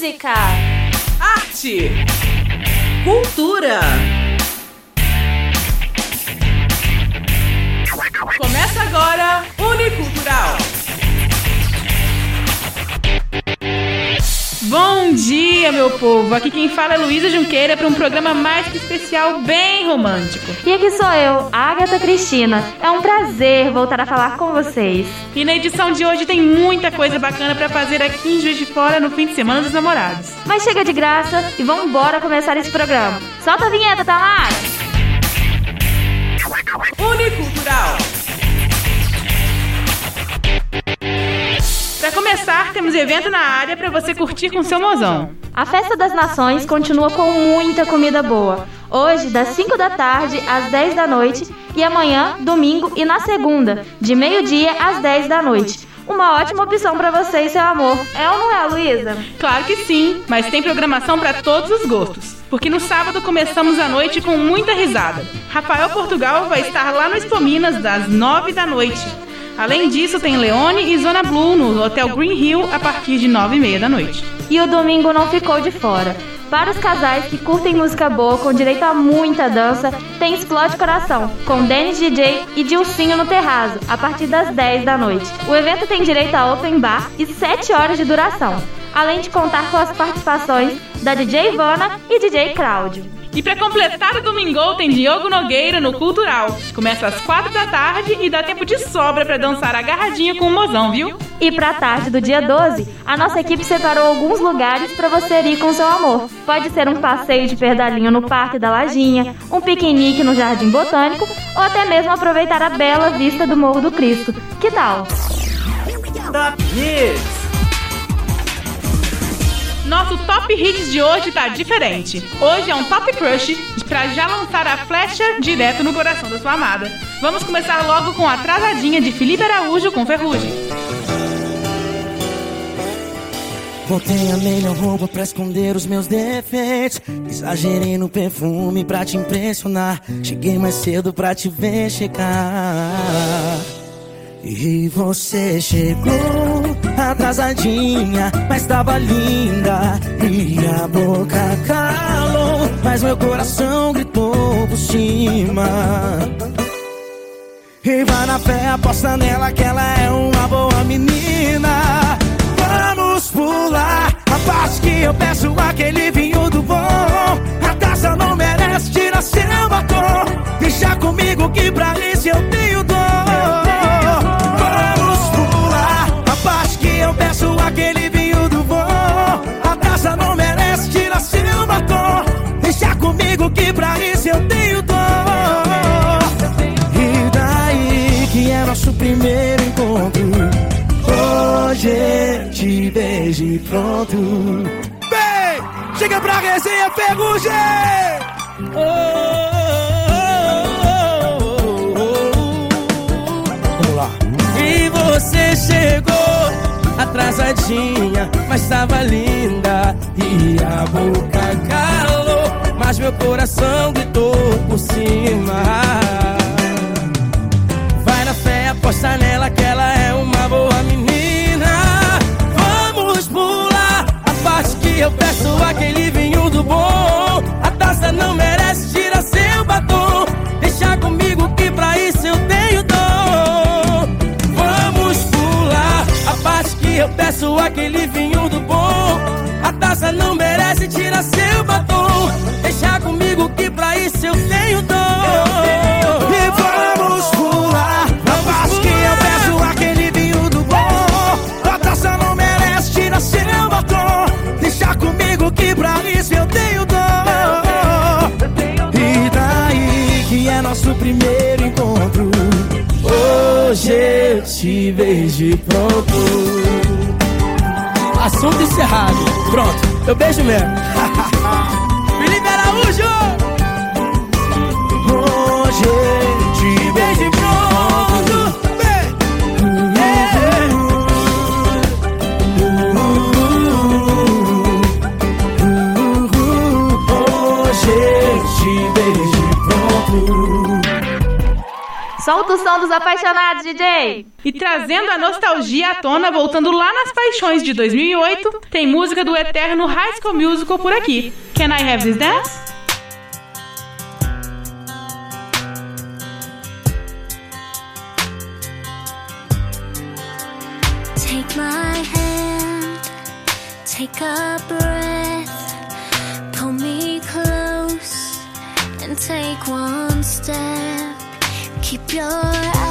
Música, arte, cultura. Começa agora Unicultural. Bom dia, meu povo! Aqui quem fala é Luísa Junqueira para um programa mais que especial, bem romântico. E aqui sou eu, Agatha Cristina. É um prazer voltar a falar com vocês. E na edição de hoje tem muita coisa bacana para fazer aqui em Juiz de Fora no fim de semana dos namorados. Mas chega de graça e vamos embora começar esse programa. Solta a vinheta, Tamara! Unicultural. Para começar, temos evento na área para você curtir com seu mozão. A Festa das Nações continua com muita comida boa. Hoje, das 5 da tarde às 10 da noite e amanhã, domingo e na segunda, de meio-dia às 10 da noite. Uma ótima opção para você e seu amor. É ou não é, Luísa? Claro que sim, mas tem programação para todos os gostos. Porque no sábado começamos a noite com muita risada. Rafael Portugal vai estar lá no Expo Minas das 9 da noite. Além disso, tem Leone e Zona Blue no Hotel Green Hill a partir de 9 e meia da noite. E o domingo não ficou de fora. Para os casais que curtem música boa com direito a muita dança, tem Explode Coração, com Dennis DJ e Dilcinho no Terraço, a partir das 10 da noite. O evento tem direito a open bar e 7 horas de duração, além de contar com as participações da DJ Ivana e DJ Cláudio. E para completar o domingo tem Diogo Nogueira no Cultural. Começa às 4 da tarde e dá tempo de sobra para dançar agarradinho com o mozão, viu? E pra tarde do dia 12, a nossa equipe separou alguns lugares para você ir com seu amor. Pode ser um passeio de pedalinho no Parque da Lajinha, um piquenique no Jardim Botânico ou até mesmo aproveitar a bela vista do Morro do Cristo. Que tal? Top Hits! Nosso Top Hits de hoje tá diferente. Hoje é um Top Crush pra já lançar a flecha direto no coração da sua amada. Vamos começar logo com a atrasadinha de Felipe Araújo com Ferrugem. Botei a melhor roupa pra esconder os meus defeitos. Exagerei no perfume pra te impressionar. Cheguei mais cedo pra te ver chegar. E você chegou atrasadinha, mas tava linda. E a boca calou, mas meu coração gritou por cima. E vai na fé, aposta nela que ela é uma boa menina. Vamos pular a parte que eu peço aquele vinho do bom. A taça não merece, tira seu batom. Deixa comigo que pra isso eu tenho dor. Que pra isso eu tenho dor. E daí que é nosso primeiro encontro. Hoje te vejo e pronto. Vem, chega pra resenha, ferrugem! Vamos lá. E você chegou atrasadinha, mas tava linda. E a boca calou, mas meu coração gritou por cima. Vai na fé, aposta nela que ela é uma boa menina. Vamos pular a parte que eu peço aquele vinho do bom. A taça não merece, tira seu batom. Deixa comigo que pra isso eu tenho dom. Vamos pular a parte que eu peço aquele vinho do bom. A taça não merece, tira seu e pronto. Assunto encerrado. Pronto, eu beijo mesmo. Felipe Araújo! Hoje te e pronto. Hoje te e pronto. Solta o som dos apaixonados, DJ! E trazendo a nostalgia à tona, voltando lá nas paixões de 2008, tem música do eterno High School Musical por aqui. Can I Have This Dance? Take my hand, take a breath, pull me close and take one step. Keep your eyes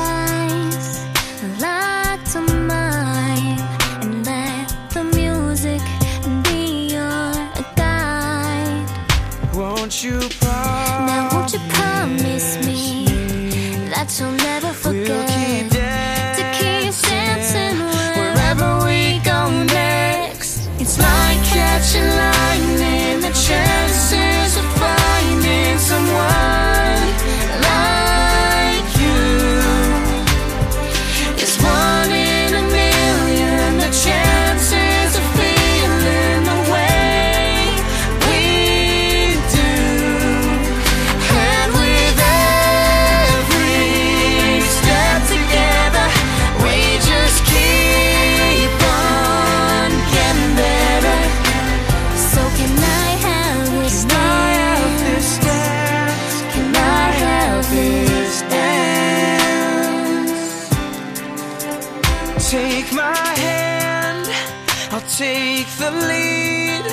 take the lead,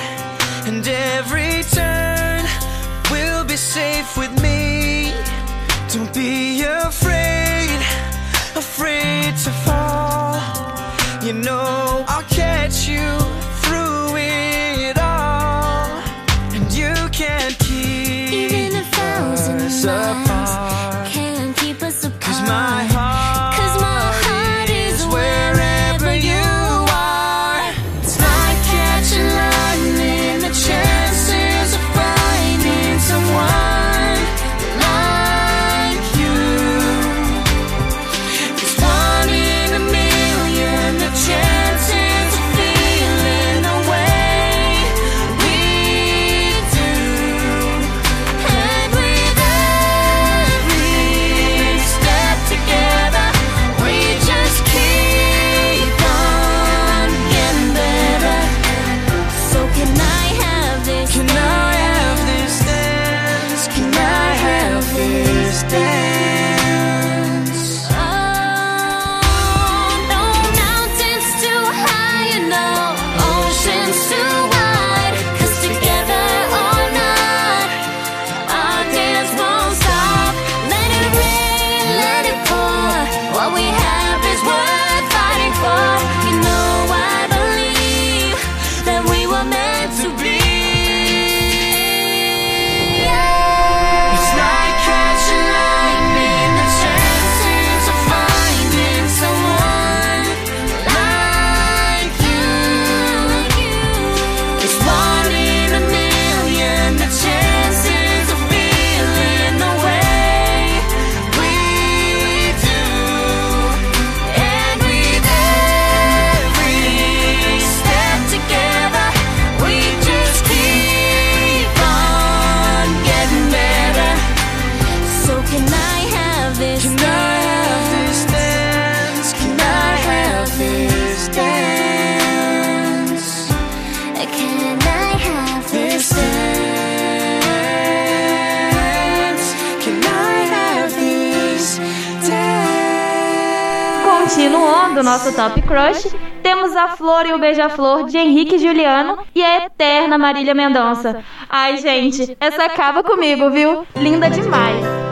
and every turn will be safe with me. Don't be afraid, afraid to Continuando o nosso Top Crush, temos a Flor e o Beija-Flor de Henrique Juliano e a eterna Marília Mendonça. Ai, gente, essa acaba comigo, viu? Linda demais!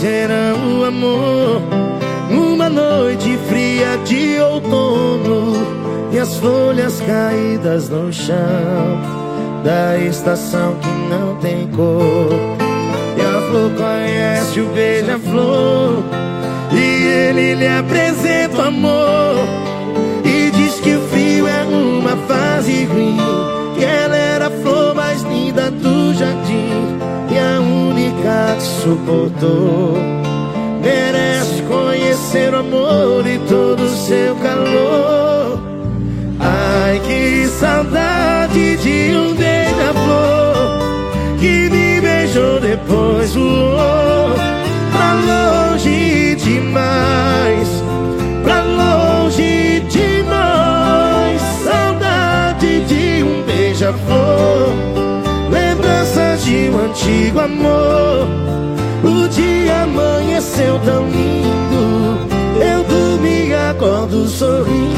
será o amor. Uma noite fria de outono E as folhas caídas no chão Da estação que não tem cor. E a flor conhece o beija-flor E ele lhe apresenta o amor. Suportou. Merece conhecer o amor e todo o seu calor. Ai, que saudade de um beija-flor que me beijou depois voou pra longe demais, pra longe demais. Saudade de um beija-flor, antigo amor. O dia amanheceu tão lindo, eu dormi acordo sorrindo.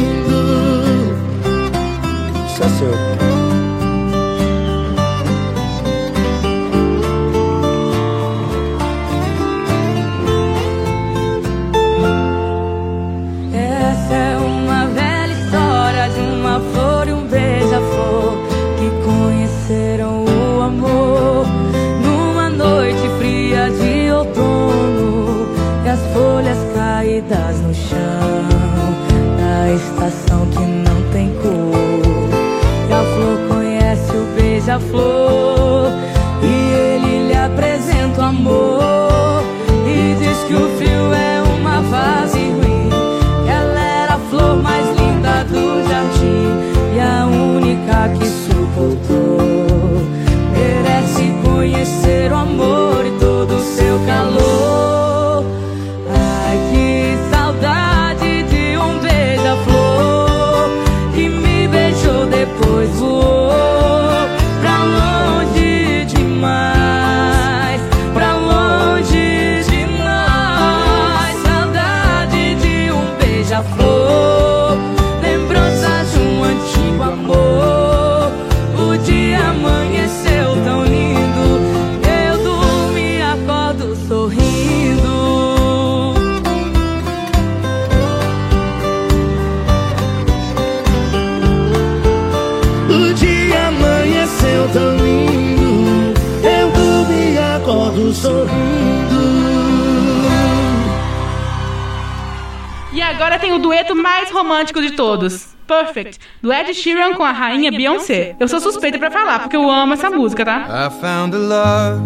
Agora tem o dueto mais romântico de todos. Perfect, do Ed Sheeran com a rainha Beyoncé. Eu sou suspeita pra falar, porque eu amo essa música, tá? I found a love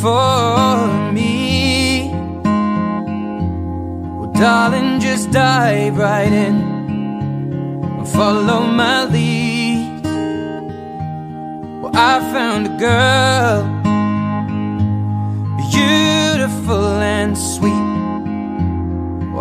for me. Well, darling, just dive right in. Follow my lead. Well, I found a girl, beautiful and sweet.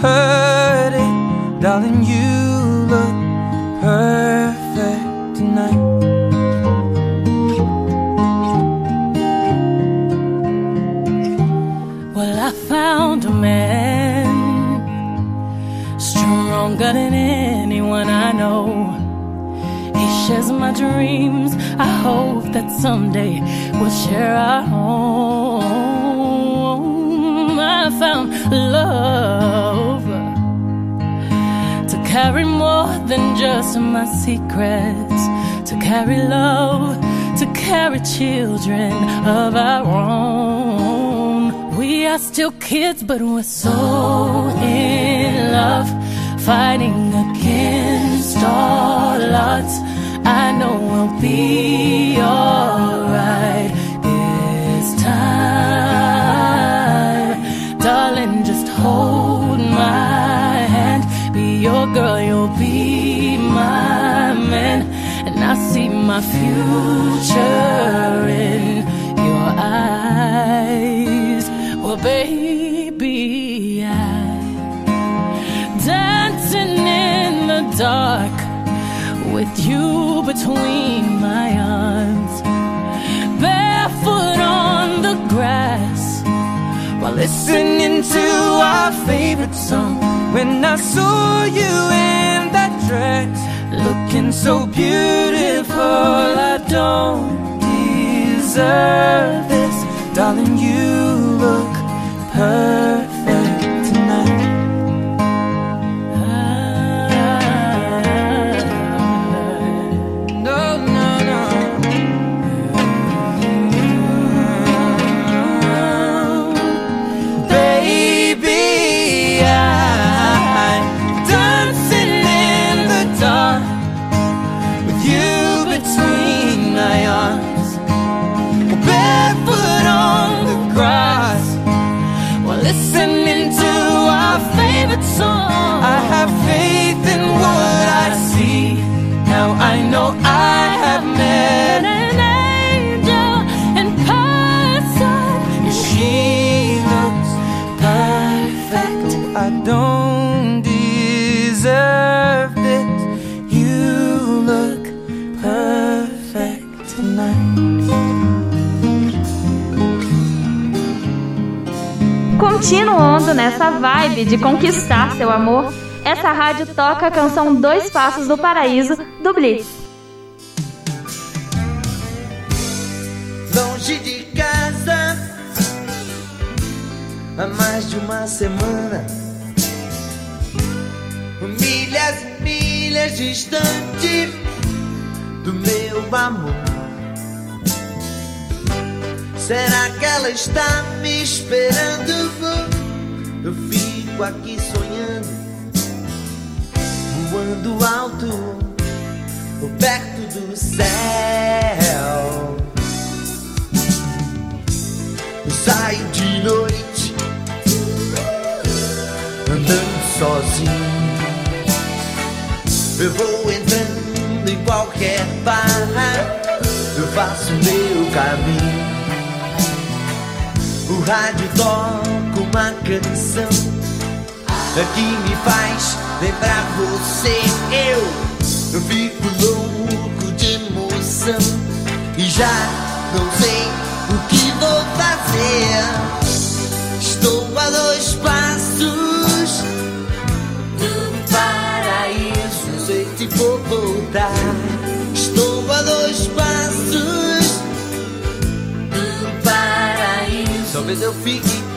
heard it, darling. You look perfect tonight. Well, I found a man stronger than anyone I know. He shares my dreams. I hope that someday we'll share our home. I found love carry more than just my secrets, to carry love, to carry children of our own. We are still kids, but we're so in love, fighting against all odds. I know we'll be future in your eyes. Well, baby, I dancing in the dark with you between my arms, barefoot on the grass while listening to our favorite song. When I saw you in that dress, Looking so beautiful, I don't deserve this. darling, you look perfect nessa vibe de conquistar seu amor, essa rádio toca a canção Dois Passos do Paraíso, do Blitz. Longe de casa há mais de uma semana. Milhas e milhas distante do meu amor. Será que ela está me esperando? Eu fico aqui sonhando, voando alto, perto do céu. Eu saio de noite andando sozinho. Eu vou entrando em qualquer bar. Eu faço meu caminho. O rádio toca uma canção que me faz lembrar você. Eu, fico louco de emoção e já não sei o que vou fazer. Estou a dois passos do paraíso. Sei se vou voltar. Estou a dois passos do paraíso. Talvez eu fique,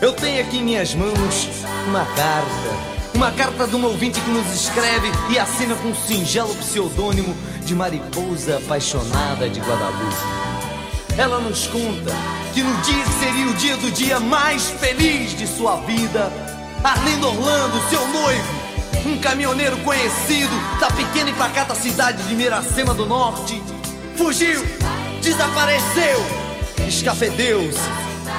Eu tenho aqui em minhas mãos uma carta. Uma carta de um ouvinte que nos escreve e assina com um singelo pseudônimo de Mariposa Apaixonada de Guadalupe. Ela nos conta que no dia que seria o dia do dia mais feliz de sua vida, Arlindo Orlando, seu noivo, um caminhoneiro conhecido da pequena e pacata cidade de Miracema do Norte, fugiu, desapareceu, escafedeu-se.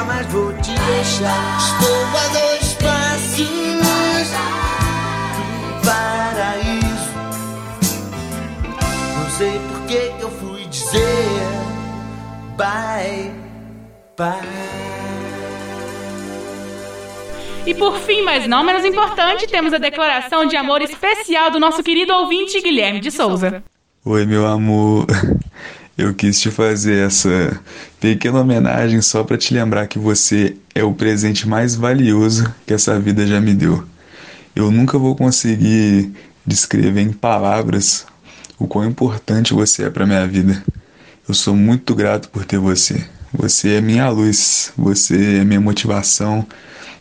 Nunca mais vou te deixar. Estou a dois passos do paraíso. Não sei por que que eu fui dizer bye bye. E por fim, mas não menos importante, temos a declaração de amor especial do nosso querido ouvinte Guilherme de Souza. Oi, meu amor. Eu quis te fazer essa pequena homenagem só para te lembrar que você é o presente mais valioso que essa vida já me deu. Eu nunca vou conseguir descrever em palavras o quão importante você é para minha vida. Eu sou muito grato por ter você. Você é minha luz, você é minha motivação,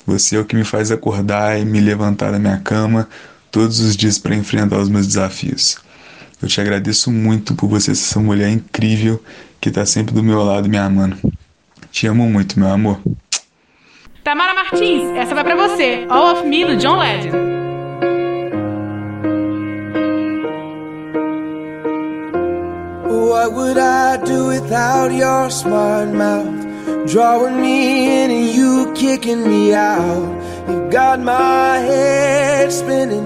você é o que me faz acordar e me levantar da minha cama todos os dias para enfrentar os meus desafios. Eu te agradeço muito por você ser essa mulher incrível que tá sempre do meu lado me amando. Te amo muito, meu amor. Tamara Martins, essa vai pra você. All of Me do John Legend. What would I do without your smart mouth? Drawing me in and you kicking me out. You got my head spinning,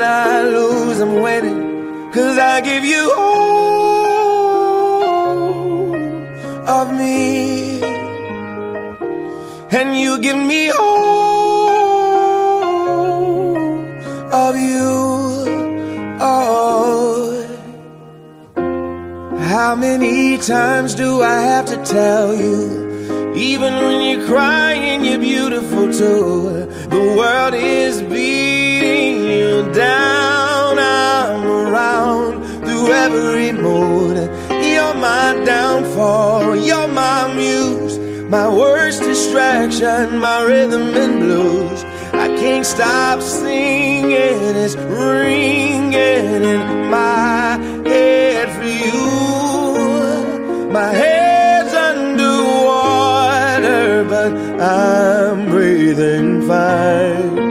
Cause I give you all of me. And you give me all of you. Oh. How many times do I have to tell you? Even when you're crying, you're beautiful too. The world is beating you down. Through every mood. You're my downfall. You're my muse. My worst distraction, my rhythm and blues. I can't stop singing. It's ringing in my head for you. My head's underwater, but I'm breathing fine.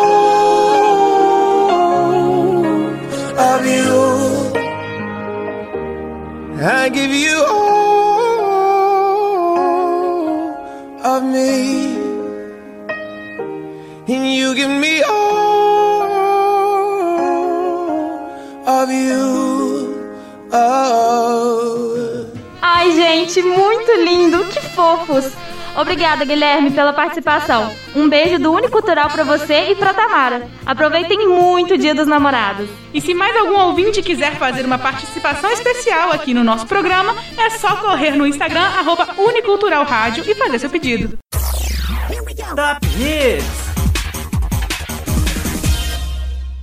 I give you all of me, and you give me all of you. Oh. Ai, gente, muito lindo, que fofos! Obrigada, Guilherme, pela participação. Um beijo do Unicultural pra você e pra Tamara. Aproveitem muito o Dia dos Namorados. E se mais algum ouvinte quiser fazer uma participação especial aqui no nosso programa, é só correr no Instagram, arroba Unicultural Rádio e fazer seu pedido. Top Hits.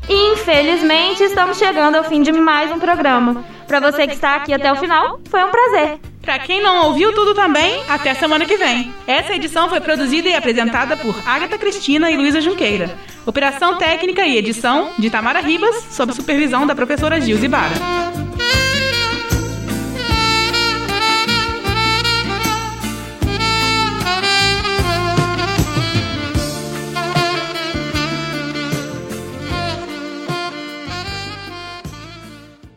Infelizmente estamos chegando ao fim de mais um programa. Pra você que está aqui até o final, foi um prazer. Pra quem não ouviu tudo também, até semana que vem. Essa edição foi produzida e apresentada por Agatha Cristina e Luísa Junqueira. Operação técnica e edição de Tamara Ribas, sob supervisão da professora Gilze Bara.